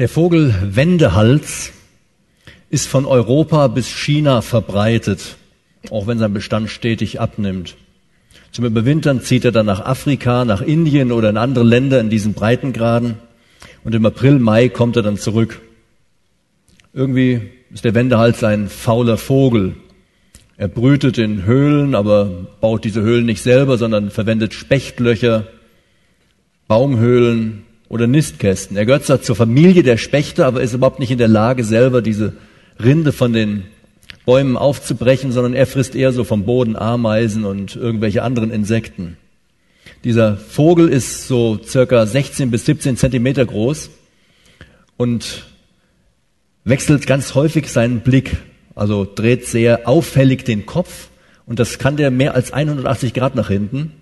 Der Vogel Wendehals ist von Europa bis China verbreitet, auch wenn sein Bestand stetig abnimmt. Zum Überwintern zieht er dann nach Afrika, nach Indien oder in andere Länder in diesen Breitengraden und im April, Mai kommt er dann zurück. Irgendwie ist der Wendehals ein fauler Vogel. Er brütet in Höhlen, aber baut diese Höhlen nicht selber, sondern verwendet Spechtlöcher, Baumhöhlen, oder Nistkästen. Er gehört zwar zur Familie der Spechte, aber ist überhaupt nicht in der Lage, selber diese Rinde von den Bäumen aufzubrechen, sondern er frisst eher so vom Boden Ameisen und irgendwelche anderen Insekten. Dieser Vogel ist so circa 16 bis 17 Zentimeter groß und wechselt ganz häufig seinen Blick, also dreht sehr auffällig den Kopf und das kann der mehr als 180 Grad nach hinten.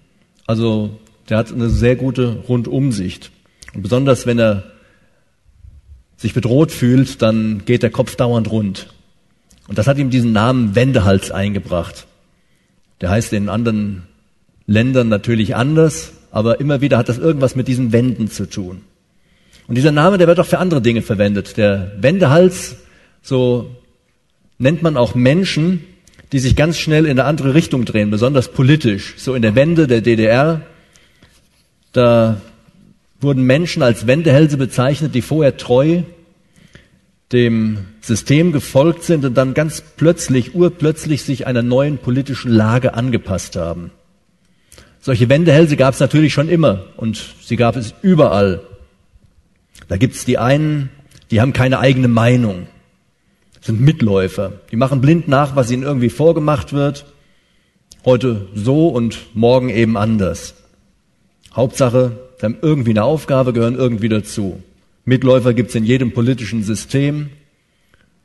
Also der hat eine sehr gute Rundumsicht. Und besonders wenn er sich bedroht fühlt, dann geht der Kopf dauernd rund. Und das hat ihm diesen Namen Wendehals eingebracht. Der heißt in anderen Ländern natürlich anders, aber immer wieder hat das irgendwas mit diesen Wänden zu tun. Und dieser Name, der wird auch für andere Dinge verwendet. Der Wendehals, so nennt man auch Menschen, die sich ganz schnell in eine andere Richtung drehen, besonders politisch. So in der Wende der DDR, da wurden Menschen als Wendehälse bezeichnet, die vorher treu dem System gefolgt sind und dann ganz plötzlich, urplötzlich sich einer neuen politischen Lage angepasst haben. Solche Wendehälse gab es natürlich schon immer und sie gab es überall. Da gibt es die einen, die haben keine eigene Meinung, sind Mitläufer, die machen blind nach, was ihnen irgendwie vorgemacht wird, heute so und morgen eben anders. Hauptsache, Sie haben irgendwie eine Aufgabe, gehören irgendwie dazu. Mitläufer gibt es in jedem politischen System,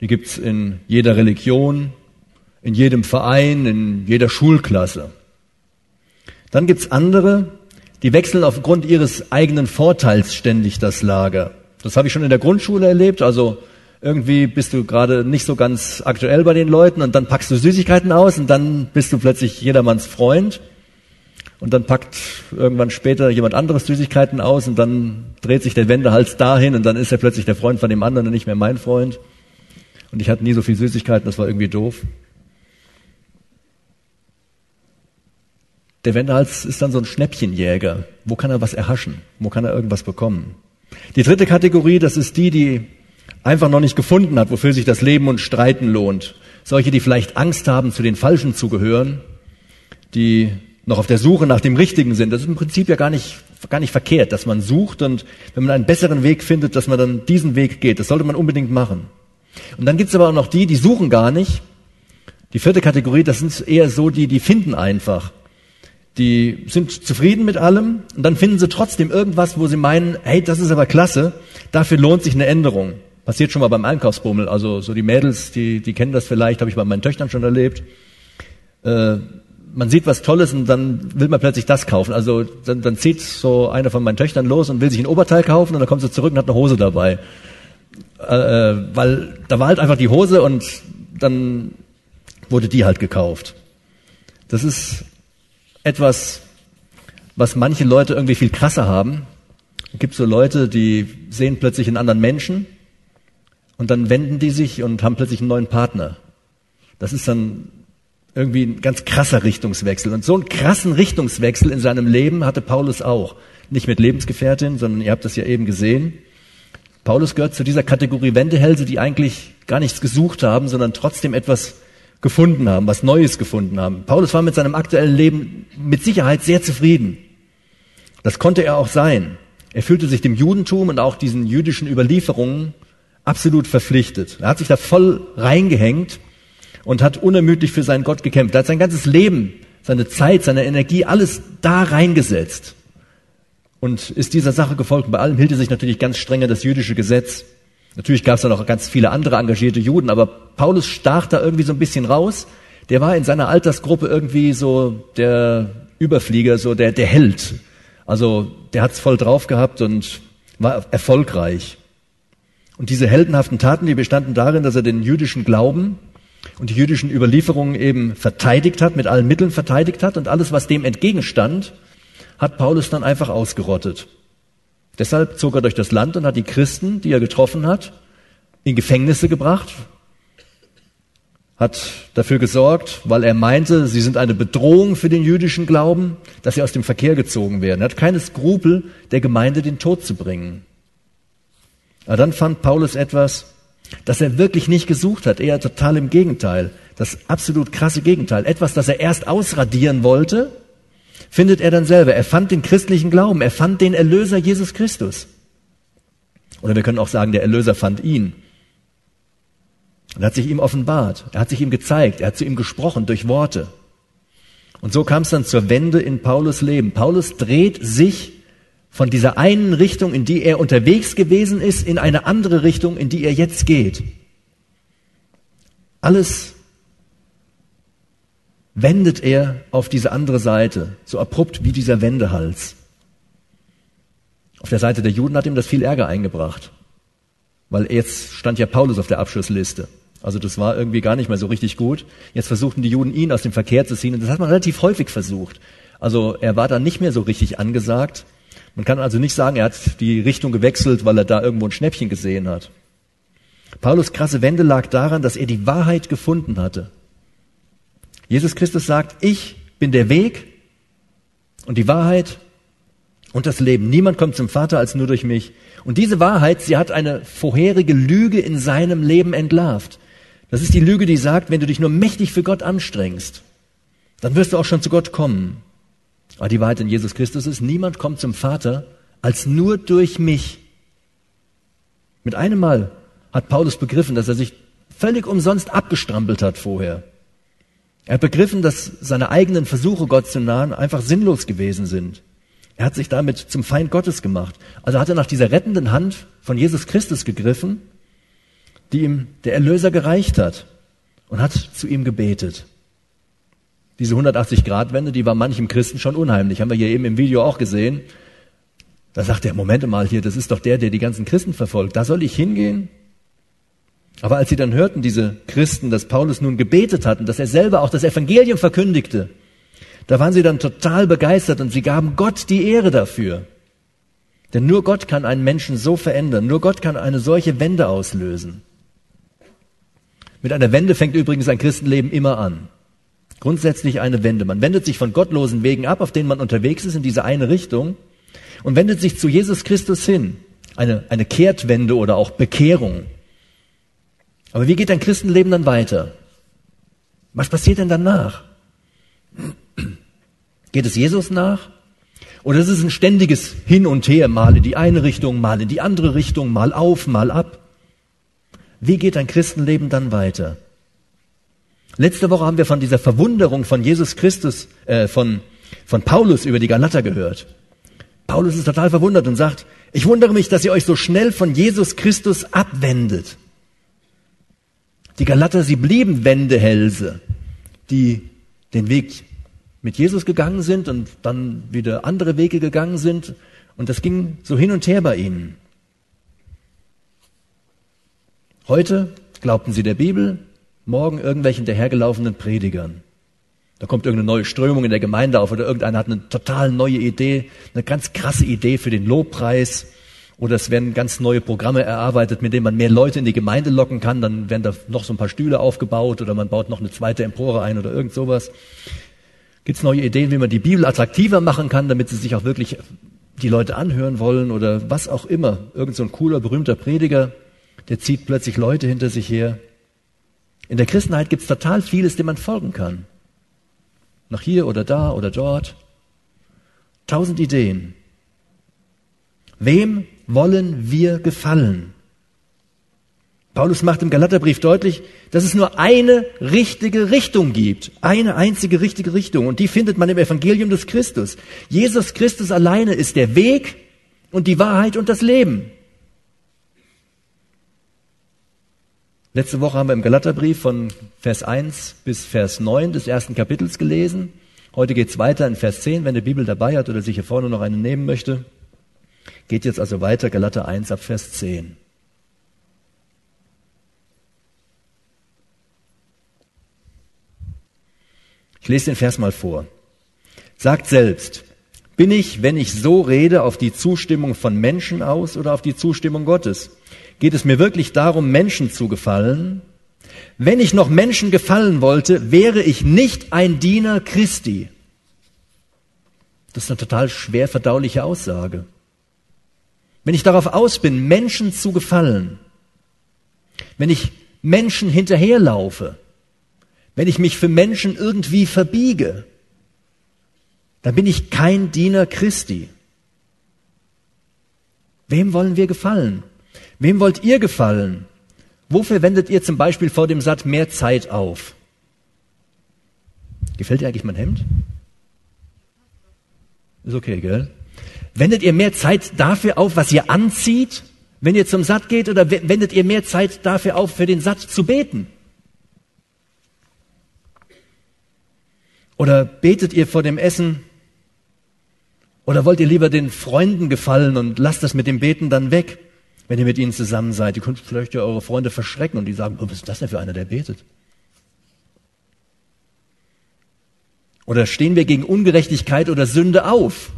die gibt es in jeder Religion, in jedem Verein, in jeder Schulklasse. Dann gibt es andere, die wechseln aufgrund ihres eigenen Vorteils ständig das Lager. Das habe ich schon in der Grundschule erlebt. Also irgendwie bist du gerade nicht so ganz aktuell bei den Leuten und dann packst du Süßigkeiten aus und dann bist du plötzlich jedermanns Freund und dann packt irgendwann später jemand anderes Süßigkeiten aus und dann dreht sich der Wendehals dahin und dann ist er plötzlich der Freund von dem anderen und nicht mehr mein Freund. Und ich hatte nie so viel Süßigkeiten, das war irgendwie doof. Der Wendehals ist dann so ein Schnäppchenjäger. Wo kann er was erhaschen? Wo kann er irgendwas bekommen? Die dritte Kategorie, das ist die, die einfach noch nicht gefunden hat, wofür sich das Leben und Streiten lohnt. Solche, die vielleicht Angst haben, zu den Falschen zu gehören, die noch auf der Suche nach dem Richtigen sind. Das ist im Prinzip ja gar nicht, gar nicht verkehrt, dass man sucht und wenn man einen besseren Weg findet, dass man dann diesen Weg geht. Das sollte man unbedingt machen. Und dann gibt's aber auch noch die, die suchen gar nicht. Die vierte Kategorie, das sind eher so die, die finden einfach. Die sind zufrieden mit allem und dann finden sie trotzdem irgendwas, wo sie meinen, hey, das ist aber klasse, dafür lohnt sich eine Änderung. Passiert schon mal beim Einkaufsbummel. Also so die Mädels, die, die kennen das vielleicht, habe ich bei meinen Töchtern schon erlebt. Äh, man sieht was Tolles und dann will man plötzlich das kaufen. Also dann, dann zieht so einer von meinen Töchtern los und will sich ein Oberteil kaufen und dann kommt sie zurück und hat eine Hose dabei. Äh, äh, weil da war halt einfach die Hose und dann wurde die halt gekauft. Das ist etwas, was manche Leute irgendwie viel krasser haben. Es gibt so Leute, die sehen plötzlich einen anderen Menschen und dann wenden die sich und haben plötzlich einen neuen Partner. Das ist dann irgendwie ein ganz krasser Richtungswechsel. Und so einen krassen Richtungswechsel in seinem Leben hatte Paulus auch. Nicht mit Lebensgefährtin, sondern ihr habt das ja eben gesehen. Paulus gehört zu dieser Kategorie Wendehälse, die eigentlich gar nichts gesucht haben, sondern trotzdem etwas gefunden haben, was Neues gefunden haben. Paulus war mit seinem aktuellen Leben mit Sicherheit sehr zufrieden. Das konnte er auch sein. Er fühlte sich dem Judentum und auch diesen jüdischen Überlieferungen absolut verpflichtet. Er hat sich da voll reingehängt und hat unermüdlich für seinen Gott gekämpft. Er hat sein ganzes Leben, seine Zeit, seine Energie, alles da reingesetzt und ist dieser Sache gefolgt. bei allem hielt er sich natürlich ganz streng an das jüdische Gesetz. Natürlich gab es da noch ganz viele andere engagierte Juden, aber Paulus stach da irgendwie so ein bisschen raus. Der war in seiner Altersgruppe irgendwie so der Überflieger, so der, der Held. Also der hat's voll drauf gehabt und war erfolgreich. Und diese heldenhaften Taten, die bestanden darin, dass er den jüdischen Glauben und die jüdischen Überlieferungen eben verteidigt hat, mit allen Mitteln verteidigt hat und alles, was dem entgegenstand, hat Paulus dann einfach ausgerottet. Deshalb zog er durch das Land und hat die Christen, die er getroffen hat, in Gefängnisse gebracht, hat dafür gesorgt, weil er meinte, sie sind eine Bedrohung für den jüdischen Glauben, dass sie aus dem Verkehr gezogen werden. Er hat keine Skrupel, der Gemeinde den Tod zu bringen. Aber dann fand Paulus etwas, das er wirklich nicht gesucht hat, eher total im Gegenteil. Das absolut krasse Gegenteil. Etwas, das er erst ausradieren wollte, findet er dann selber. Er fand den christlichen Glauben, er fand den Erlöser Jesus Christus. Oder wir können auch sagen, der Erlöser fand ihn. Und hat sich ihm offenbart, er hat sich ihm gezeigt, er hat zu ihm gesprochen durch Worte. Und so kam es dann zur Wende in Paulus Leben. Paulus dreht sich von dieser einen Richtung, in die er unterwegs gewesen ist, in eine andere Richtung, in die er jetzt geht. Alles wendet er auf diese andere Seite, so abrupt wie dieser Wendehals. Auf der Seite der Juden hat ihm das viel Ärger eingebracht, weil jetzt stand ja Paulus auf der Abschlussliste. Also das war irgendwie gar nicht mehr so richtig gut. Jetzt versuchten die Juden ihn aus dem Verkehr zu ziehen und das hat man relativ häufig versucht. Also er war dann nicht mehr so richtig angesagt man kann also nicht sagen, er hat die Richtung gewechselt, weil er da irgendwo ein Schnäppchen gesehen hat. Paulus krasse Wende lag daran, dass er die Wahrheit gefunden hatte. Jesus Christus sagt, ich bin der Weg und die Wahrheit und das Leben. Niemand kommt zum Vater als nur durch mich. Und diese Wahrheit, sie hat eine vorherige Lüge in seinem Leben entlarvt. Das ist die Lüge, die sagt, wenn du dich nur mächtig für Gott anstrengst, dann wirst du auch schon zu Gott kommen. Aber die Wahrheit in Jesus Christus ist, niemand kommt zum Vater als nur durch mich. Mit einem Mal hat Paulus begriffen, dass er sich völlig umsonst abgestrampelt hat vorher. Er hat begriffen, dass seine eigenen Versuche, Gott zu nahen, einfach sinnlos gewesen sind. Er hat sich damit zum Feind Gottes gemacht. Also hat er nach dieser rettenden Hand von Jesus Christus gegriffen, die ihm der Erlöser gereicht hat und hat zu ihm gebetet. Diese 180-Grad-Wende, die war manchem Christen schon unheimlich. Haben wir hier eben im Video auch gesehen. Da sagt er, Moment mal hier, das ist doch der, der die ganzen Christen verfolgt. Da soll ich hingehen? Aber als sie dann hörten, diese Christen, dass Paulus nun gebetet hatten, dass er selber auch das Evangelium verkündigte, da waren sie dann total begeistert und sie gaben Gott die Ehre dafür. Denn nur Gott kann einen Menschen so verändern, nur Gott kann eine solche Wende auslösen. Mit einer Wende fängt übrigens ein Christenleben immer an. Grundsätzlich eine Wende. Man wendet sich von gottlosen Wegen ab, auf denen man unterwegs ist, in diese eine Richtung und wendet sich zu Jesus Christus hin. Eine, eine Kehrtwende oder auch Bekehrung. Aber wie geht dein Christenleben dann weiter? Was passiert denn danach? Geht es Jesus nach? Oder ist es ein ständiges Hin und Her, mal in die eine Richtung, mal in die andere Richtung, mal auf, mal ab? Wie geht dein Christenleben dann weiter? Letzte Woche haben wir von dieser Verwunderung von Jesus Christus, äh, von, von Paulus über die Galater gehört. Paulus ist total verwundert und sagt, ich wundere mich, dass ihr euch so schnell von Jesus Christus abwendet. Die Galater, sie blieben Wendehälse, die den Weg mit Jesus gegangen sind und dann wieder andere Wege gegangen sind. Und das ging so hin und her bei ihnen. Heute glaubten sie der Bibel, morgen irgendwelchen dahergelaufenen Predigern. Da kommt irgendeine neue Strömung in der Gemeinde auf oder irgendeiner hat eine total neue Idee, eine ganz krasse Idee für den Lobpreis. Oder es werden ganz neue Programme erarbeitet, mit denen man mehr Leute in die Gemeinde locken kann. Dann werden da noch so ein paar Stühle aufgebaut oder man baut noch eine zweite Empore ein oder irgend sowas. Gibt es neue Ideen, wie man die Bibel attraktiver machen kann, damit sie sich auch wirklich die Leute anhören wollen oder was auch immer. Irgend so ein cooler, berühmter Prediger, der zieht plötzlich Leute hinter sich her. In der Christenheit gibt es total vieles, dem man folgen kann. Nach hier oder da oder dort. Tausend Ideen. Wem wollen wir gefallen? Paulus macht im Galaterbrief deutlich, dass es nur eine richtige Richtung gibt. Eine einzige richtige Richtung. Und die findet man im Evangelium des Christus. Jesus Christus alleine ist der Weg und die Wahrheit und das Leben. Letzte Woche haben wir im Galaterbrief von Vers 1 bis Vers 9 des ersten Kapitels gelesen. Heute geht's weiter in Vers 10, wenn der Bibel dabei hat oder sich hier vorne noch eine nehmen möchte. Geht jetzt also weiter, Galater 1 ab Vers 10. Ich lese den Vers mal vor. Sagt selbst, Bin ich, wenn ich so rede, auf die Zustimmung von Menschen aus oder auf die Zustimmung Gottes? Geht es mir wirklich darum, Menschen zu gefallen? Wenn ich noch Menschen gefallen wollte, wäre ich nicht ein Diener Christi. Das ist eine total schwer verdauliche Aussage. Wenn ich darauf aus bin, Menschen zu gefallen, wenn ich Menschen hinterherlaufe, wenn ich mich für Menschen irgendwie verbiege, dann bin ich kein Diener Christi. Wem wollen wir gefallen? Wem wollt ihr gefallen? Wofür wendet ihr zum Beispiel vor dem Satz mehr Zeit auf? Gefällt dir eigentlich mein Hemd? Ist okay, gell? Wendet ihr mehr Zeit dafür auf, was ihr anzieht, wenn ihr zum Satt geht, oder wendet ihr mehr Zeit dafür auf, für den Satt zu beten? Oder betet ihr vor dem Essen? Oder wollt ihr lieber den Freunden gefallen und lasst das mit dem Beten dann weg, wenn ihr mit ihnen zusammen seid? Ihr könnt vielleicht ja eure Freunde verschrecken und die sagen, oh, was ist das denn für einer, der betet? Oder stehen wir gegen Ungerechtigkeit oder Sünde auf?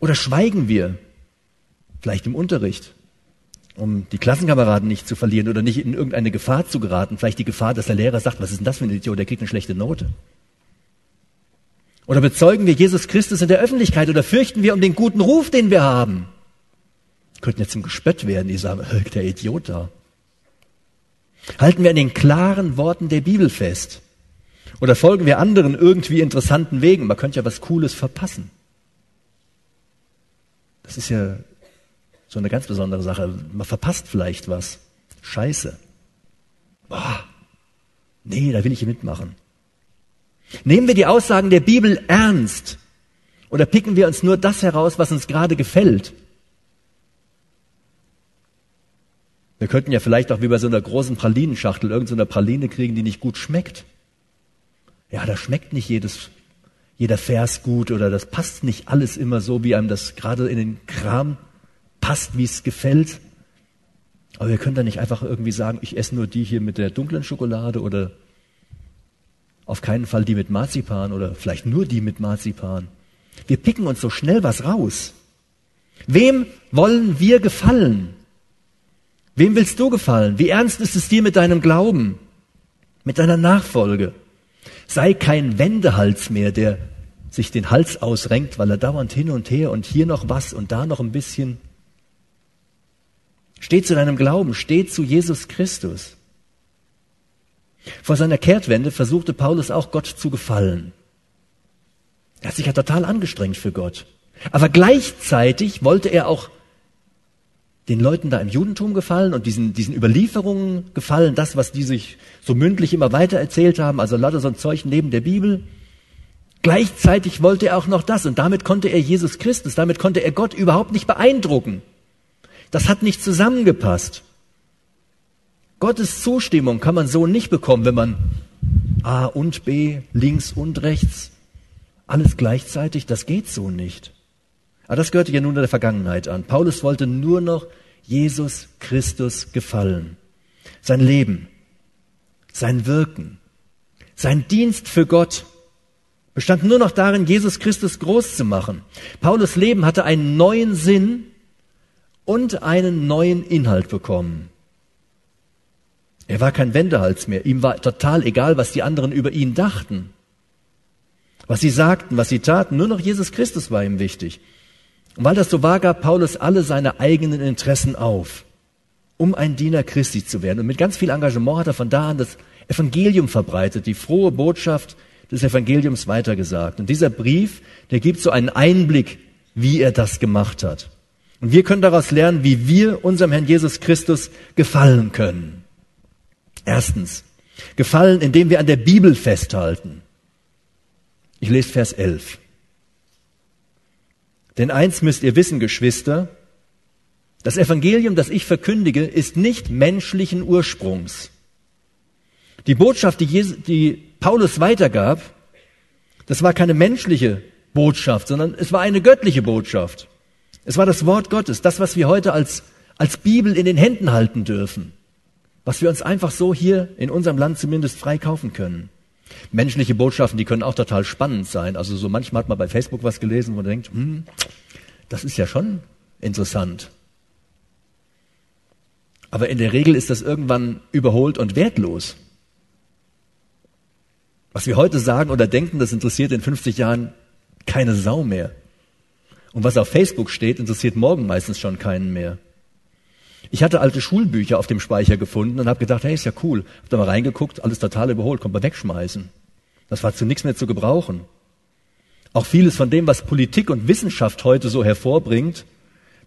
Oder schweigen wir? Vielleicht im Unterricht, um die Klassenkameraden nicht zu verlieren oder nicht in irgendeine Gefahr zu geraten. Vielleicht die Gefahr, dass der Lehrer sagt, was ist denn das für ein Idiot, der kriegt eine schlechte Note. Oder bezeugen wir Jesus Christus in der Öffentlichkeit oder fürchten wir um den guten Ruf, den wir haben? Könnten jetzt zum Gespött werden, die sagen, der Idiot da. Halten wir an den klaren Worten der Bibel fest? Oder folgen wir anderen irgendwie interessanten Wegen? Man könnte ja was Cooles verpassen. Das ist ja so eine ganz besondere Sache. Man verpasst vielleicht was. Scheiße. Boah. Nee, da will ich mitmachen. Nehmen wir die Aussagen der Bibel ernst oder picken wir uns nur das heraus, was uns gerade gefällt? Wir könnten ja vielleicht auch wie bei so einer großen Pralinenschachtel irgendeine so Praline kriegen, die nicht gut schmeckt. Ja, da schmeckt nicht jedes, jeder Vers gut oder das passt nicht alles immer so, wie einem das gerade in den Kram passt, wie es gefällt. Aber wir können da nicht einfach irgendwie sagen, ich esse nur die hier mit der dunklen Schokolade oder auf keinen Fall die mit Marzipan oder vielleicht nur die mit Marzipan. Wir picken uns so schnell was raus. Wem wollen wir gefallen? Wem willst du gefallen? Wie ernst ist es dir mit deinem Glauben, mit deiner Nachfolge? Sei kein Wendehals mehr, der sich den Hals ausrenkt, weil er dauernd hin und her und hier noch was und da noch ein bisschen. Steh zu deinem Glauben, steh zu Jesus Christus. Vor seiner Kehrtwende versuchte Paulus auch Gott zu gefallen. Er hat sich ja total angestrengt für Gott. Aber gleichzeitig wollte er auch den Leuten da im Judentum gefallen und diesen, diesen Überlieferungen gefallen, das, was die sich so mündlich immer weiter erzählt haben, also lauter so ein Zeug neben der Bibel. Gleichzeitig wollte er auch noch das und damit konnte er Jesus Christus, damit konnte er Gott überhaupt nicht beeindrucken. Das hat nicht zusammengepasst. Gottes Zustimmung kann man so nicht bekommen, wenn man A und B, links und rechts, alles gleichzeitig, das geht so nicht. Aber das gehörte ja nun der Vergangenheit an. Paulus wollte nur noch Jesus Christus gefallen. Sein Leben, sein Wirken, sein Dienst für Gott bestand nur noch darin, Jesus Christus groß zu machen. Paulus Leben hatte einen neuen Sinn und einen neuen Inhalt bekommen. Er war kein Wendehals mehr. Ihm war total egal, was die anderen über ihn dachten. Was sie sagten, was sie taten. Nur noch Jesus Christus war ihm wichtig. Und weil das so war, gab Paulus alle seine eigenen Interessen auf, um ein Diener Christi zu werden. Und mit ganz viel Engagement hat er von da an das Evangelium verbreitet, die frohe Botschaft des Evangeliums weitergesagt. Und dieser Brief, der gibt so einen Einblick, wie er das gemacht hat. Und wir können daraus lernen, wie wir unserem Herrn Jesus Christus gefallen können. Erstens, gefallen, indem wir an der Bibel festhalten. Ich lese Vers 11. Denn eins müsst ihr wissen, Geschwister, das Evangelium, das ich verkündige, ist nicht menschlichen Ursprungs. Die Botschaft, die, Jesus, die Paulus weitergab, das war keine menschliche Botschaft, sondern es war eine göttliche Botschaft. Es war das Wort Gottes, das, was wir heute als, als Bibel in den Händen halten dürfen was wir uns einfach so hier in unserem Land zumindest frei kaufen können. Menschliche Botschaften, die können auch total spannend sein. Also so manchmal hat man bei Facebook was gelesen, wo man denkt, hm, das ist ja schon interessant. Aber in der Regel ist das irgendwann überholt und wertlos. Was wir heute sagen oder denken, das interessiert in 50 Jahren keine Sau mehr. Und was auf Facebook steht, interessiert morgen meistens schon keinen mehr. Ich hatte alte Schulbücher auf dem Speicher gefunden und habe gedacht, hey, ist ja cool. Hab da mal reingeguckt, alles total überholt, kommt man wegschmeißen. Das war zu nichts mehr zu gebrauchen. Auch vieles von dem, was Politik und Wissenschaft heute so hervorbringt,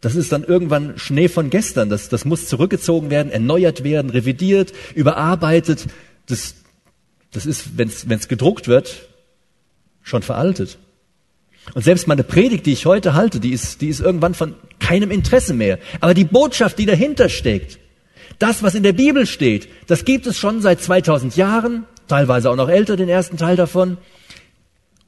das ist dann irgendwann Schnee von gestern. Das, das muss zurückgezogen werden, erneuert werden, revidiert, überarbeitet. Das, das ist, wenn es gedruckt wird, schon veraltet. Und selbst meine Predigt, die ich heute halte, die ist, die ist irgendwann von keinem Interesse mehr. Aber die Botschaft, die dahinter steckt, das, was in der Bibel steht, das gibt es schon seit 2000 Jahren, teilweise auch noch älter, den ersten Teil davon.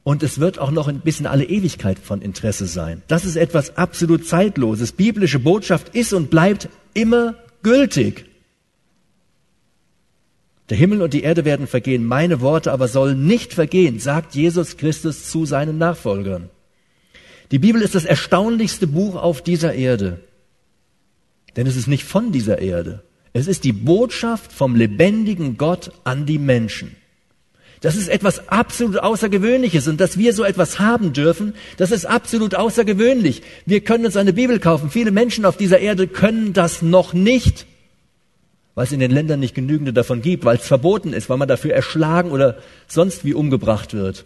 Und es wird auch noch ein bisschen alle Ewigkeit von Interesse sein. Das ist etwas absolut Zeitloses. Biblische Botschaft ist und bleibt immer gültig. Der Himmel und die Erde werden vergehen, meine Worte aber sollen nicht vergehen, sagt Jesus Christus zu seinen Nachfolgern. Die Bibel ist das erstaunlichste Buch auf dieser Erde. Denn es ist nicht von dieser Erde. Es ist die Botschaft vom lebendigen Gott an die Menschen. Das ist etwas absolut Außergewöhnliches und dass wir so etwas haben dürfen, das ist absolut außergewöhnlich. Wir können uns eine Bibel kaufen. Viele Menschen auf dieser Erde können das noch nicht weil es in den Ländern nicht genügende davon gibt, weil es verboten ist, weil man dafür erschlagen oder sonst wie umgebracht wird.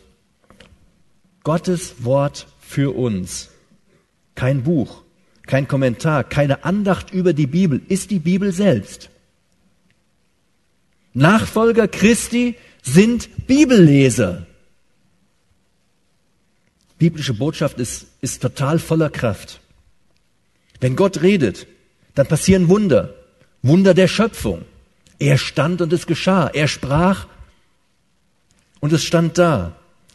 Gottes Wort für uns. Kein Buch, kein Kommentar, keine Andacht über die Bibel, ist die Bibel selbst. Nachfolger Christi sind Bibelleser. Biblische Botschaft ist, ist total voller Kraft. Wenn Gott redet, dann passieren Wunder. Wunder der Schöpfung. Er stand und es geschah. Er sprach und es stand da.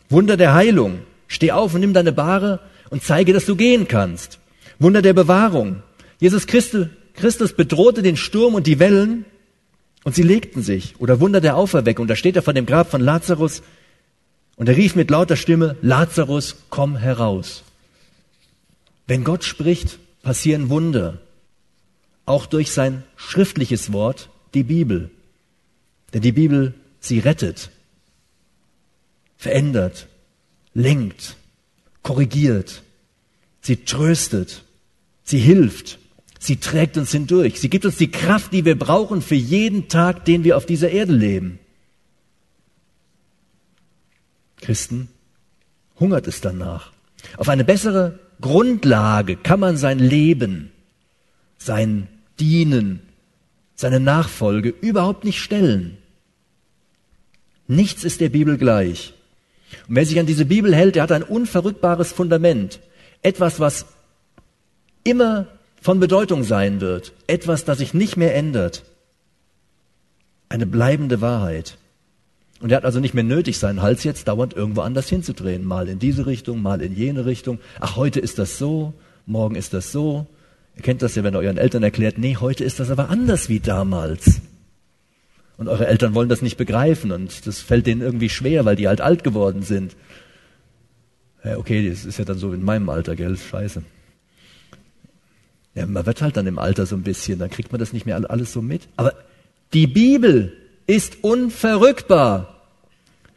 Wunder der Heilung. Steh auf und nimm deine Bahre und zeige, dass du gehen kannst. Wunder der Bewahrung. Jesus Christus bedrohte den Sturm und die Wellen und sie legten sich. Oder Wunder der Auferweckung. Da steht er vor dem Grab von Lazarus und er rief mit lauter Stimme, Lazarus, komm heraus. Wenn Gott spricht, passieren Wunder auch durch sein schriftliches Wort, die Bibel. Denn die Bibel, sie rettet, verändert, lenkt, korrigiert, sie tröstet, sie hilft, sie trägt uns hindurch, sie gibt uns die Kraft, die wir brauchen für jeden Tag, den wir auf dieser Erde leben. Christen hungert es danach. Auf eine bessere Grundlage kann man sein Leben, sein Dienen, seine Nachfolge überhaupt nicht stellen. Nichts ist der Bibel gleich. Und wer sich an diese Bibel hält, der hat ein unverrückbares Fundament. Etwas, was immer von Bedeutung sein wird. Etwas, das sich nicht mehr ändert. Eine bleibende Wahrheit. Und er hat also nicht mehr nötig, seinen Hals jetzt dauernd irgendwo anders hinzudrehen. Mal in diese Richtung, mal in jene Richtung. Ach, heute ist das so, morgen ist das so. Ihr kennt das ja, wenn ihr euren Eltern erklärt, nee, heute ist das aber anders wie damals. Und eure Eltern wollen das nicht begreifen und das fällt denen irgendwie schwer, weil die halt alt geworden sind. Ja, okay, das ist ja dann so in meinem Alter, gell? Scheiße. Ja, man wird halt dann im Alter so ein bisschen, dann kriegt man das nicht mehr alles so mit. Aber die Bibel ist unverrückbar.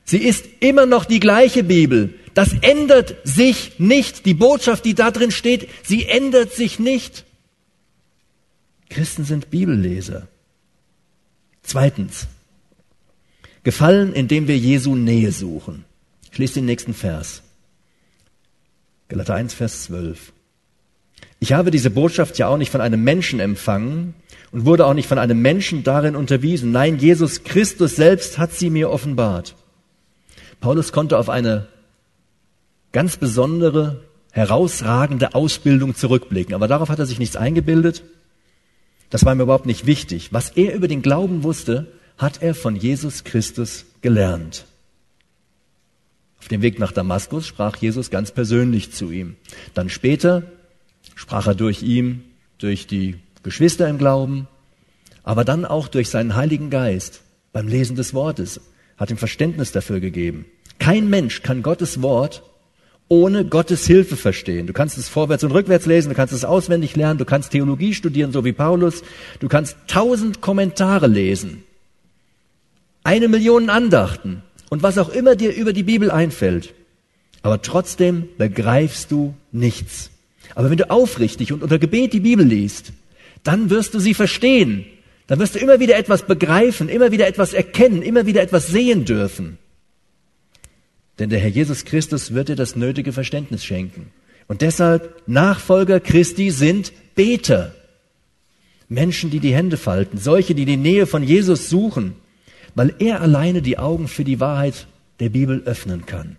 Sie ist immer noch die gleiche Bibel. Das ändert sich nicht. Die Botschaft, die da drin steht, sie ändert sich nicht. Christen sind Bibelleser. Zweitens, Gefallen, indem wir Jesu Nähe suchen. Ich lese den nächsten Vers. Galater 1, Vers 12. Ich habe diese Botschaft ja auch nicht von einem Menschen empfangen und wurde auch nicht von einem Menschen darin unterwiesen. Nein, Jesus Christus selbst hat sie mir offenbart. Paulus konnte auf eine ganz besondere, herausragende Ausbildung zurückblicken. Aber darauf hat er sich nichts eingebildet. Das war ihm überhaupt nicht wichtig. Was er über den Glauben wusste, hat er von Jesus Christus gelernt. Auf dem Weg nach Damaskus sprach Jesus ganz persönlich zu ihm. Dann später sprach er durch ihn, durch die Geschwister im Glauben, aber dann auch durch seinen Heiligen Geist beim Lesen des Wortes hat ihm Verständnis dafür gegeben. Kein Mensch kann Gottes Wort ohne Gottes Hilfe verstehen. Du kannst es vorwärts und rückwärts lesen, du kannst es auswendig lernen, du kannst Theologie studieren, so wie Paulus, du kannst tausend Kommentare lesen, eine Million Andachten und was auch immer dir über die Bibel einfällt. Aber trotzdem begreifst du nichts. Aber wenn du aufrichtig und unter Gebet die Bibel liest, dann wirst du sie verstehen. Dann wirst du immer wieder etwas begreifen, immer wieder etwas erkennen, immer wieder etwas sehen dürfen. Denn der Herr Jesus Christus wird dir das nötige Verständnis schenken. Und deshalb Nachfolger Christi sind Beter. Menschen, die die Hände falten, solche, die die Nähe von Jesus suchen, weil er alleine die Augen für die Wahrheit der Bibel öffnen kann.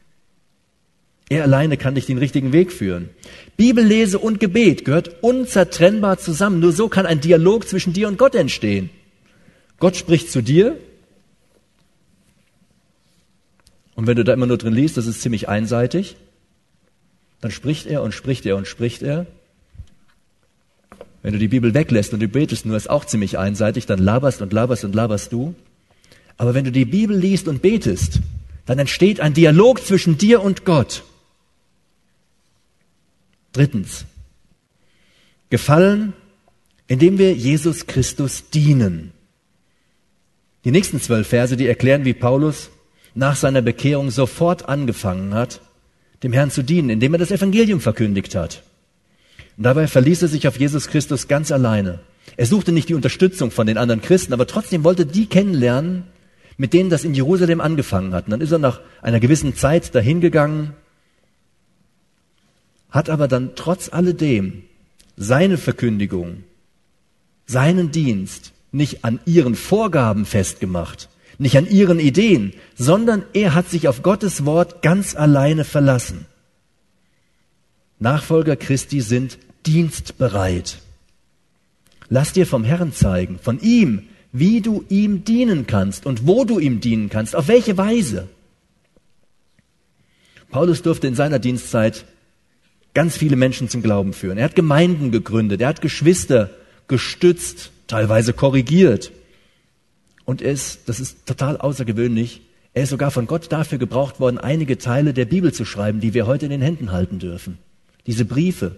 Er alleine kann dich den richtigen Weg führen. Bibellese und Gebet gehört unzertrennbar zusammen. Nur so kann ein Dialog zwischen dir und Gott entstehen. Gott spricht zu dir. Und wenn du da immer nur drin liest, das ist ziemlich einseitig, dann spricht er und spricht er und spricht er. Wenn du die Bibel weglässt und du betest nur, ist auch ziemlich einseitig, dann laberst und laberst und laberst du. Aber wenn du die Bibel liest und betest, dann entsteht ein Dialog zwischen dir und Gott. Drittens, gefallen, indem wir Jesus Christus dienen. Die nächsten zwölf Verse, die erklären, wie Paulus nach seiner Bekehrung sofort angefangen hat, dem Herrn zu dienen, indem er das Evangelium verkündigt hat. Und dabei verließ er sich auf Jesus Christus ganz alleine. Er suchte nicht die Unterstützung von den anderen Christen, aber trotzdem wollte die kennenlernen, mit denen das in Jerusalem angefangen hat. Und dann ist er nach einer gewissen Zeit dahin gegangen hat aber dann trotz alledem seine Verkündigung, seinen Dienst nicht an ihren Vorgaben festgemacht, nicht an ihren Ideen, sondern er hat sich auf Gottes Wort ganz alleine verlassen. Nachfolger Christi sind dienstbereit. Lass dir vom Herrn zeigen, von ihm, wie du ihm dienen kannst und wo du ihm dienen kannst, auf welche Weise. Paulus durfte in seiner Dienstzeit ganz viele Menschen zum Glauben führen. Er hat Gemeinden gegründet, er hat Geschwister gestützt, teilweise korrigiert. Und er ist, das ist total außergewöhnlich, er ist sogar von Gott dafür gebraucht worden, einige Teile der Bibel zu schreiben, die wir heute in den Händen halten dürfen. Diese Briefe,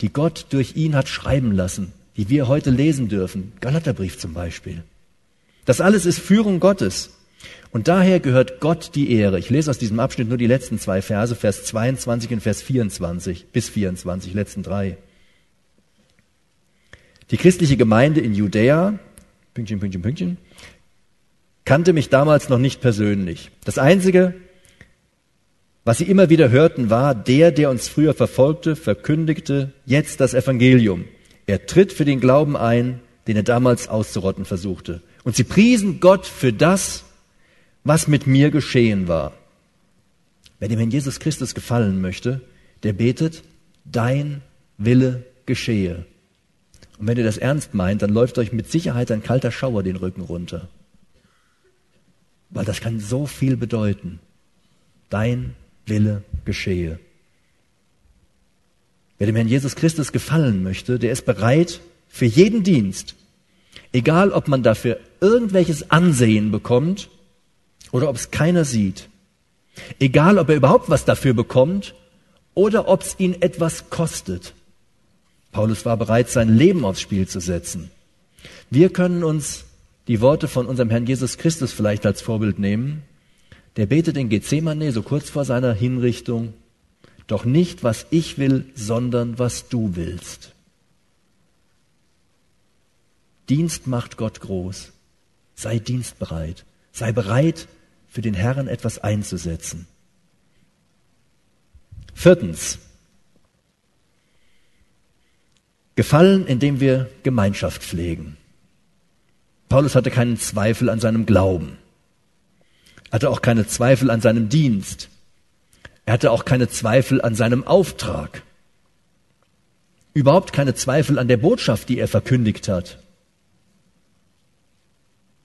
die Gott durch ihn hat schreiben lassen, die wir heute lesen dürfen. Galaterbrief zum Beispiel. Das alles ist Führung Gottes. Und daher gehört Gott die Ehre. Ich lese aus diesem Abschnitt nur die letzten zwei Verse, Vers 22 und Vers 24 bis 24, letzten drei. Die christliche Gemeinde in Judäa, Pünktchen, Pünktchen, Pünktchen, kannte mich damals noch nicht persönlich. Das Einzige, was sie immer wieder hörten, war, der, der uns früher verfolgte, verkündigte jetzt das Evangelium. Er tritt für den Glauben ein, den er damals auszurotten versuchte. Und sie priesen Gott für das, was mit mir geschehen war. Wer dem Herrn Jesus Christus gefallen möchte, der betet, dein Wille geschehe. Und wenn ihr das ernst meint, dann läuft euch mit Sicherheit ein kalter Schauer den Rücken runter. Weil das kann so viel bedeuten. Dein Wille geschehe. Wer dem Herrn Jesus Christus gefallen möchte, der ist bereit für jeden Dienst, egal ob man dafür irgendwelches Ansehen bekommt oder ob es keiner sieht. Egal, ob er überhaupt was dafür bekommt oder ob es ihn etwas kostet. Paulus war bereit, sein Leben aufs Spiel zu setzen. Wir können uns die Worte von unserem Herrn Jesus Christus vielleicht als Vorbild nehmen. Der betet in Gethsemane so kurz vor seiner Hinrichtung, doch nicht was ich will, sondern was du willst. Dienst macht Gott groß. Sei dienstbereit. Sei bereit, für den Herrn etwas einzusetzen. Viertens. Gefallen, indem wir Gemeinschaft pflegen. Paulus hatte keinen Zweifel an seinem Glauben. Er hatte auch keine Zweifel an seinem Dienst. Er hatte auch keine Zweifel an seinem Auftrag. Überhaupt keine Zweifel an der Botschaft, die er verkündigt hat.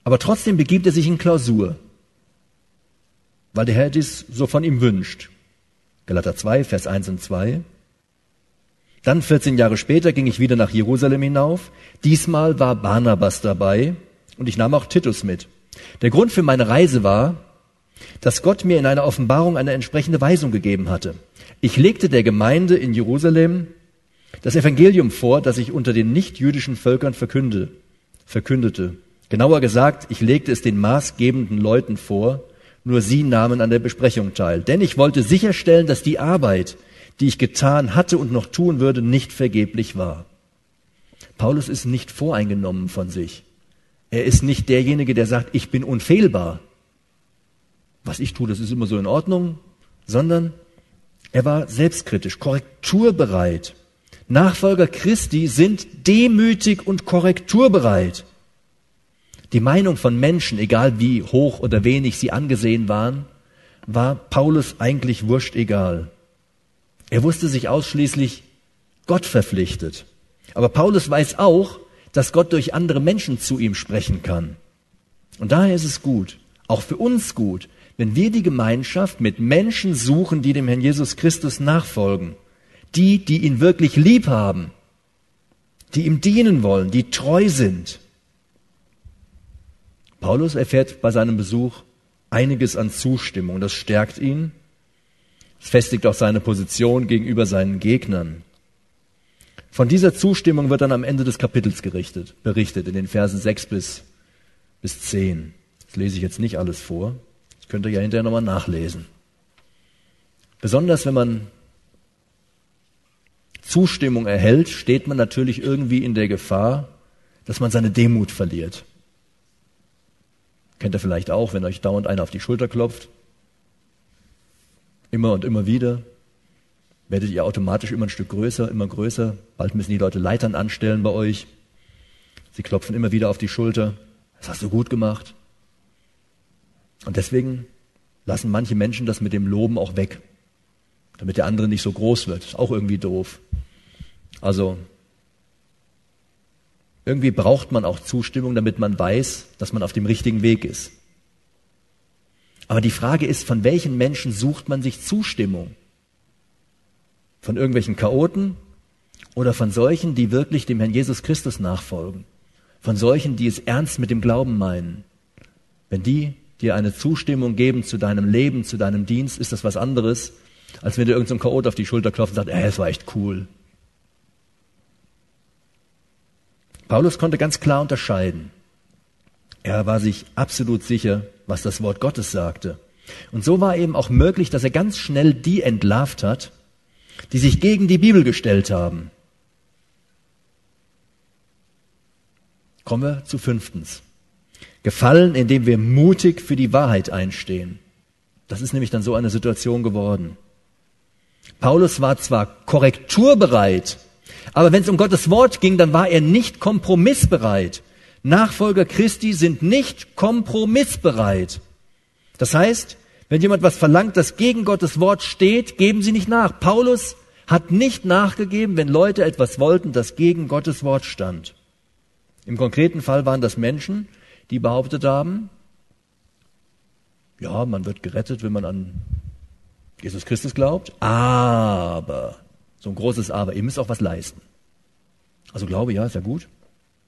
Aber trotzdem begibt er sich in Klausur weil der Herr dies so von ihm wünscht. Galater 2, Vers 1 und 2. Dann 14 Jahre später ging ich wieder nach Jerusalem hinauf. Diesmal war Barnabas dabei und ich nahm auch Titus mit. Der Grund für meine Reise war, dass Gott mir in einer Offenbarung eine entsprechende Weisung gegeben hatte. Ich legte der Gemeinde in Jerusalem das Evangelium vor, das ich unter den nichtjüdischen Völkern verkünde, verkündete. Genauer gesagt, ich legte es den maßgebenden Leuten vor, nur sie nahmen an der Besprechung teil. Denn ich wollte sicherstellen, dass die Arbeit, die ich getan hatte und noch tun würde, nicht vergeblich war. Paulus ist nicht voreingenommen von sich. Er ist nicht derjenige, der sagt, ich bin unfehlbar. Was ich tue, das ist immer so in Ordnung, sondern er war selbstkritisch, korrekturbereit. Nachfolger Christi sind demütig und korrekturbereit. Die Meinung von Menschen, egal wie hoch oder wenig sie angesehen waren, war Paulus eigentlich wurscht egal. Er wusste sich ausschließlich Gott verpflichtet. Aber Paulus weiß auch, dass Gott durch andere Menschen zu ihm sprechen kann. Und daher ist es gut, auch für uns gut, wenn wir die Gemeinschaft mit Menschen suchen, die dem Herrn Jesus Christus nachfolgen, die, die ihn wirklich lieb haben, die ihm dienen wollen, die treu sind. Paulus erfährt bei seinem Besuch einiges an Zustimmung. Das stärkt ihn. Es festigt auch seine Position gegenüber seinen Gegnern. Von dieser Zustimmung wird dann am Ende des Kapitels gerichtet, berichtet, in den Versen 6 bis, bis 10. Das lese ich jetzt nicht alles vor. Das könnt ihr ja hinterher nochmal nachlesen. Besonders wenn man Zustimmung erhält, steht man natürlich irgendwie in der Gefahr, dass man seine Demut verliert. Kennt ihr vielleicht auch, wenn euch dauernd einer auf die Schulter klopft. Immer und immer wieder werdet ihr automatisch immer ein Stück größer, immer größer. Bald müssen die Leute Leitern anstellen bei euch. Sie klopfen immer wieder auf die Schulter. Das hast du gut gemacht. Und deswegen lassen manche Menschen das mit dem Loben auch weg, damit der andere nicht so groß wird. Ist auch irgendwie doof. Also irgendwie braucht man auch Zustimmung, damit man weiß, dass man auf dem richtigen Weg ist. Aber die Frage ist, von welchen Menschen sucht man sich Zustimmung? Von irgendwelchen Chaoten oder von solchen, die wirklich dem Herrn Jesus Christus nachfolgen? Von solchen, die es ernst mit dem Glauben meinen? Wenn die dir eine Zustimmung geben zu deinem Leben, zu deinem Dienst, ist das was anderes, als wenn dir irgendein so Chaot auf die Schulter klopft und sagt, ey, es war echt cool. Paulus konnte ganz klar unterscheiden. Er war sich absolut sicher, was das Wort Gottes sagte. Und so war eben auch möglich, dass er ganz schnell die entlarvt hat, die sich gegen die Bibel gestellt haben. Kommen wir zu fünftens. Gefallen, indem wir mutig für die Wahrheit einstehen. Das ist nämlich dann so eine Situation geworden. Paulus war zwar korrekturbereit, aber wenn es um Gottes Wort ging, dann war er nicht kompromissbereit. Nachfolger Christi sind nicht kompromissbereit. Das heißt, wenn jemand was verlangt, das gegen Gottes Wort steht, geben sie nicht nach. Paulus hat nicht nachgegeben, wenn Leute etwas wollten, das gegen Gottes Wort stand. Im konkreten Fall waren das Menschen, die behauptet haben, ja, man wird gerettet, wenn man an Jesus Christus glaubt, aber so ein großes Aber. Ihr müsst auch was leisten. Also Glaube, ja, ist ja gut.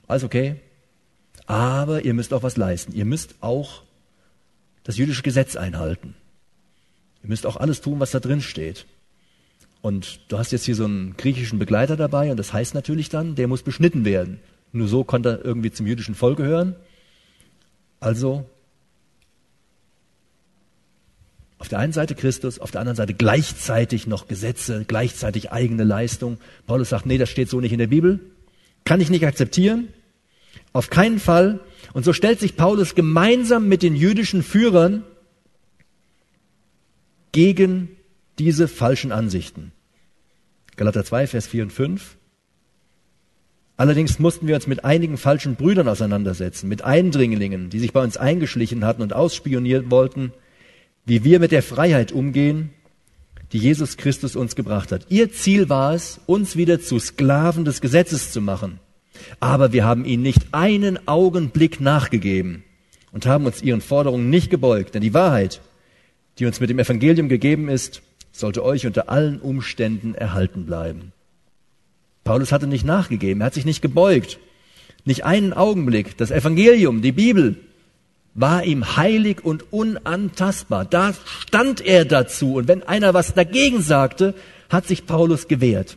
Alles okay. Aber ihr müsst auch was leisten. Ihr müsst auch das jüdische Gesetz einhalten. Ihr müsst auch alles tun, was da drin steht. Und du hast jetzt hier so einen griechischen Begleiter dabei und das heißt natürlich dann, der muss beschnitten werden. Nur so konnte er irgendwie zum jüdischen Volk gehören. Also Auf der einen Seite Christus, auf der anderen Seite gleichzeitig noch Gesetze, gleichzeitig eigene Leistung. Paulus sagt, nee, das steht so nicht in der Bibel. Kann ich nicht akzeptieren. Auf keinen Fall. Und so stellt sich Paulus gemeinsam mit den jüdischen Führern gegen diese falschen Ansichten. Galater 2, Vers 4 und 5. Allerdings mussten wir uns mit einigen falschen Brüdern auseinandersetzen, mit Eindringlingen, die sich bei uns eingeschlichen hatten und ausspionieren wollten, wie wir mit der Freiheit umgehen, die Jesus Christus uns gebracht hat. Ihr Ziel war es, uns wieder zu Sklaven des Gesetzes zu machen. Aber wir haben ihnen nicht einen Augenblick nachgegeben und haben uns ihren Forderungen nicht gebeugt. Denn die Wahrheit, die uns mit dem Evangelium gegeben ist, sollte euch unter allen Umständen erhalten bleiben. Paulus hatte nicht nachgegeben, er hat sich nicht gebeugt. Nicht einen Augenblick. Das Evangelium, die Bibel, war ihm heilig und unantastbar. Da stand er dazu. Und wenn einer was dagegen sagte, hat sich Paulus gewehrt.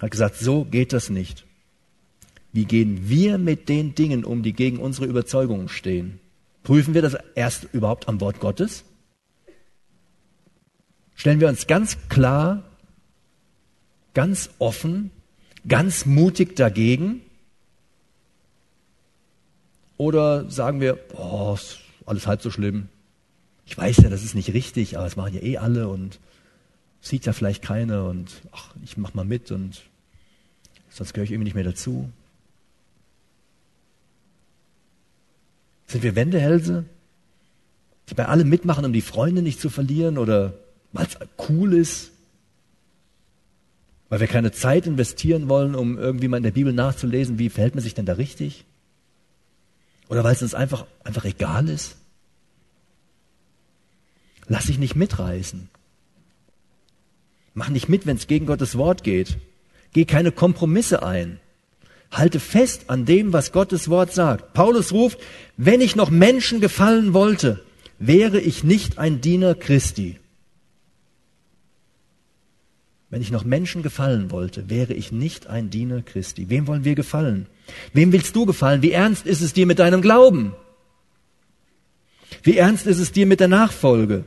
Hat gesagt, so geht das nicht. Wie gehen wir mit den Dingen um, die gegen unsere Überzeugungen stehen? Prüfen wir das erst überhaupt am Wort Gottes? Stellen wir uns ganz klar, ganz offen, ganz mutig dagegen? Oder sagen wir, oh, ist alles halb so schlimm. Ich weiß ja, das ist nicht richtig, aber es machen ja eh alle und sieht ja vielleicht keiner und ach, ich mach mal mit und sonst gehöre ich irgendwie nicht mehr dazu. Sind wir Wendehälse, die bei allem mitmachen, um die Freunde nicht zu verlieren oder weil es cool ist? Weil wir keine Zeit investieren wollen, um irgendwie mal in der Bibel nachzulesen, wie verhält man sich denn da richtig? Oder weil es uns einfach, einfach egal ist? Lass dich nicht mitreißen. Mach nicht mit, wenn es gegen Gottes Wort geht. Geh keine Kompromisse ein. Halte fest an dem, was Gottes Wort sagt. Paulus ruft, wenn ich noch Menschen gefallen wollte, wäre ich nicht ein Diener Christi. Wenn ich noch Menschen gefallen wollte, wäre ich nicht ein Diener Christi. Wem wollen wir gefallen? Wem willst du gefallen? Wie ernst ist es dir mit deinem Glauben? Wie ernst ist es dir mit der Nachfolge?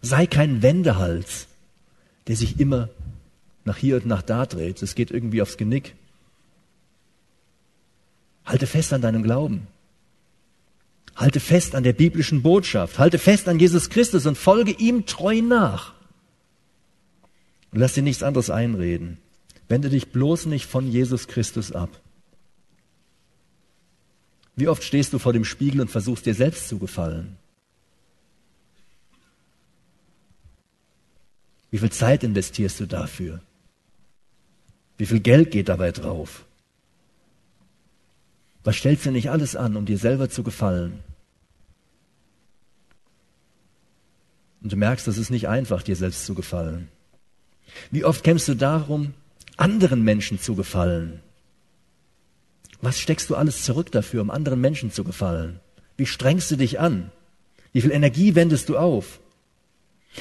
Sei kein Wendehals, der sich immer nach hier und nach da dreht. Es geht irgendwie aufs Genick. Halte fest an deinem Glauben. Halte fest an der biblischen Botschaft. Halte fest an Jesus Christus und folge ihm treu nach. Und lass dir nichts anderes einreden. Wende dich bloß nicht von Jesus Christus ab. Wie oft stehst du vor dem Spiegel und versuchst dir selbst zu gefallen? Wie viel Zeit investierst du dafür? Wie viel Geld geht dabei drauf? Was stellst du nicht alles an, um dir selber zu gefallen? Und du merkst, das ist nicht einfach, dir selbst zu gefallen. Wie oft kämpfst du darum, anderen Menschen zu gefallen? Was steckst du alles zurück dafür, um anderen Menschen zu gefallen? Wie strengst du dich an? Wie viel Energie wendest du auf?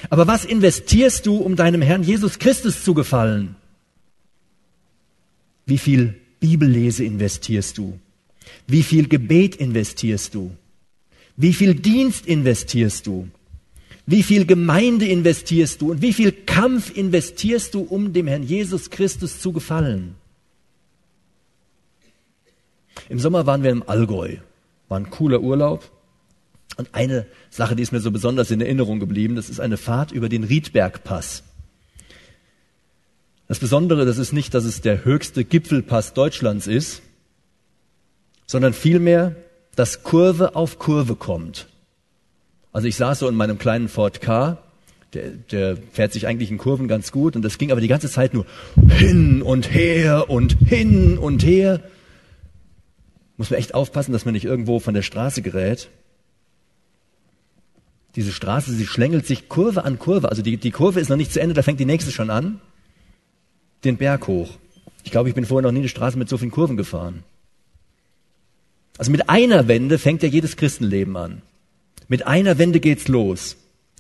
Aber was investierst du, um deinem Herrn Jesus Christus zu gefallen? Wie viel Bibellese investierst du? Wie viel Gebet investierst du? Wie viel Dienst investierst du? Wie viel Gemeinde investierst du und wie viel Kampf investierst du, um dem Herrn Jesus Christus zu gefallen? Im Sommer waren wir im Allgäu. War ein cooler Urlaub. Und eine Sache, die ist mir so besonders in Erinnerung geblieben, das ist eine Fahrt über den Riedbergpass. Das Besondere, das ist nicht, dass es der höchste Gipfelpass Deutschlands ist, sondern vielmehr, dass Kurve auf Kurve kommt. Also ich saß so in meinem kleinen Ford K, der, der fährt sich eigentlich in Kurven ganz gut und das ging aber die ganze Zeit nur hin und her und hin und her. Muss man echt aufpassen, dass man nicht irgendwo von der Straße gerät. Diese Straße, sie schlängelt sich Kurve an Kurve. Also die, die Kurve ist noch nicht zu Ende, da fängt die nächste schon an. Den Berg hoch. Ich glaube, ich bin vorher noch nie eine Straße mit so vielen Kurven gefahren. Also mit einer Wende fängt ja jedes Christenleben an. Mit einer Wende geht's los.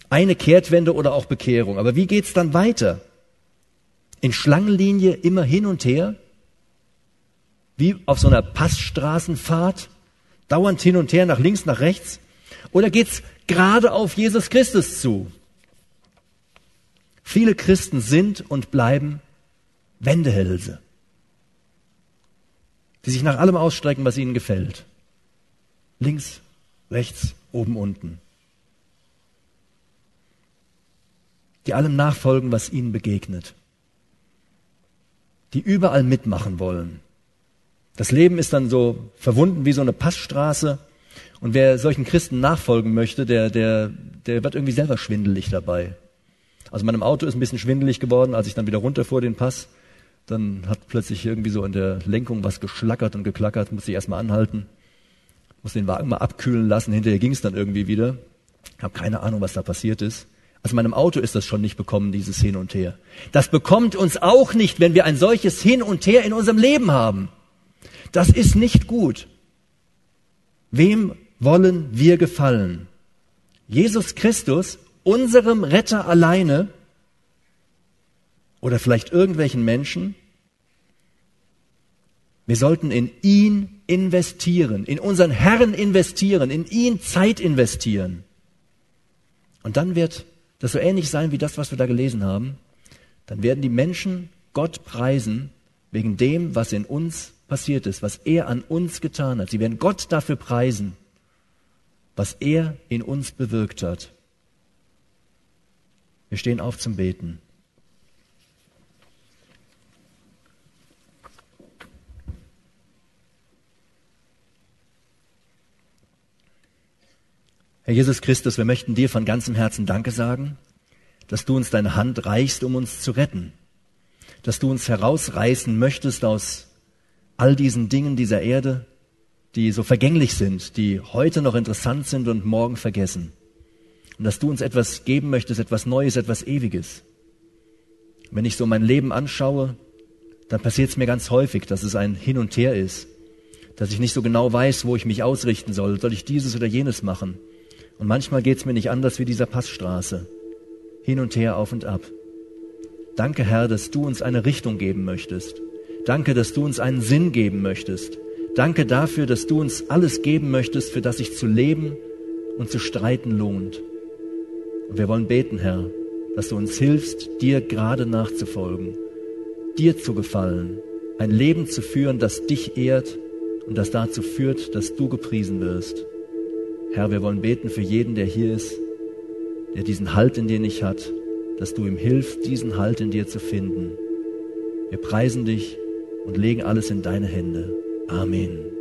Eine Kehrtwende oder auch Bekehrung. Aber wie geht's dann weiter? In Schlangenlinie immer hin und her? Wie auf so einer Passstraßenfahrt? Dauernd hin und her, nach links, nach rechts? Oder geht's gerade auf Jesus Christus zu? Viele Christen sind und bleiben Wendehälse, die sich nach allem ausstrecken, was ihnen gefällt. Links, rechts, oben, unten. Die allem nachfolgen, was ihnen begegnet. Die überall mitmachen wollen. Das Leben ist dann so verwunden wie so eine Passstraße. Und wer solchen Christen nachfolgen möchte, der, der, der wird irgendwie selber schwindelig dabei. Also meinem Auto ist ein bisschen schwindelig geworden, als ich dann wieder runterfuhr den Pass. Dann hat plötzlich irgendwie so in der Lenkung was geschlackert und geklackert, musste ich erstmal anhalten muss den Wagen mal abkühlen lassen, hinterher ging es dann irgendwie wieder. Ich habe keine Ahnung, was da passiert ist. Also meinem Auto ist das schon nicht bekommen, dieses Hin und Her. Das bekommt uns auch nicht, wenn wir ein solches Hin und Her in unserem Leben haben. Das ist nicht gut. Wem wollen wir gefallen? Jesus Christus, unserem Retter alleine oder vielleicht irgendwelchen Menschen? Wir sollten in ihn investieren, in unseren Herrn investieren, in ihn Zeit investieren. Und dann wird das so ähnlich sein wie das, was wir da gelesen haben. Dann werden die Menschen Gott preisen wegen dem, was in uns passiert ist, was er an uns getan hat. Sie werden Gott dafür preisen, was er in uns bewirkt hat. Wir stehen auf zum Beten. Herr Jesus Christus, wir möchten dir von ganzem Herzen Danke sagen, dass du uns deine Hand reichst, um uns zu retten, dass du uns herausreißen möchtest aus all diesen Dingen dieser Erde, die so vergänglich sind, die heute noch interessant sind und morgen vergessen. Und dass du uns etwas geben möchtest, etwas Neues, etwas Ewiges. Wenn ich so mein Leben anschaue, dann passiert es mir ganz häufig, dass es ein Hin und Her ist, dass ich nicht so genau weiß, wo ich mich ausrichten soll. Soll ich dieses oder jenes machen? Und manchmal geht es mir nicht anders wie dieser Passstraße. Hin und her, auf und ab. Danke, Herr, dass du uns eine Richtung geben möchtest. Danke, dass du uns einen Sinn geben möchtest. Danke dafür, dass du uns alles geben möchtest, für das sich zu leben und zu streiten lohnt. Und wir wollen beten, Herr, dass du uns hilfst, dir gerade nachzufolgen, dir zu gefallen, ein Leben zu führen, das dich ehrt und das dazu führt, dass du gepriesen wirst. Herr, wir wollen beten für jeden, der hier ist, der diesen Halt in dir nicht hat, dass du ihm hilfst, diesen Halt in dir zu finden. Wir preisen dich und legen alles in deine Hände. Amen.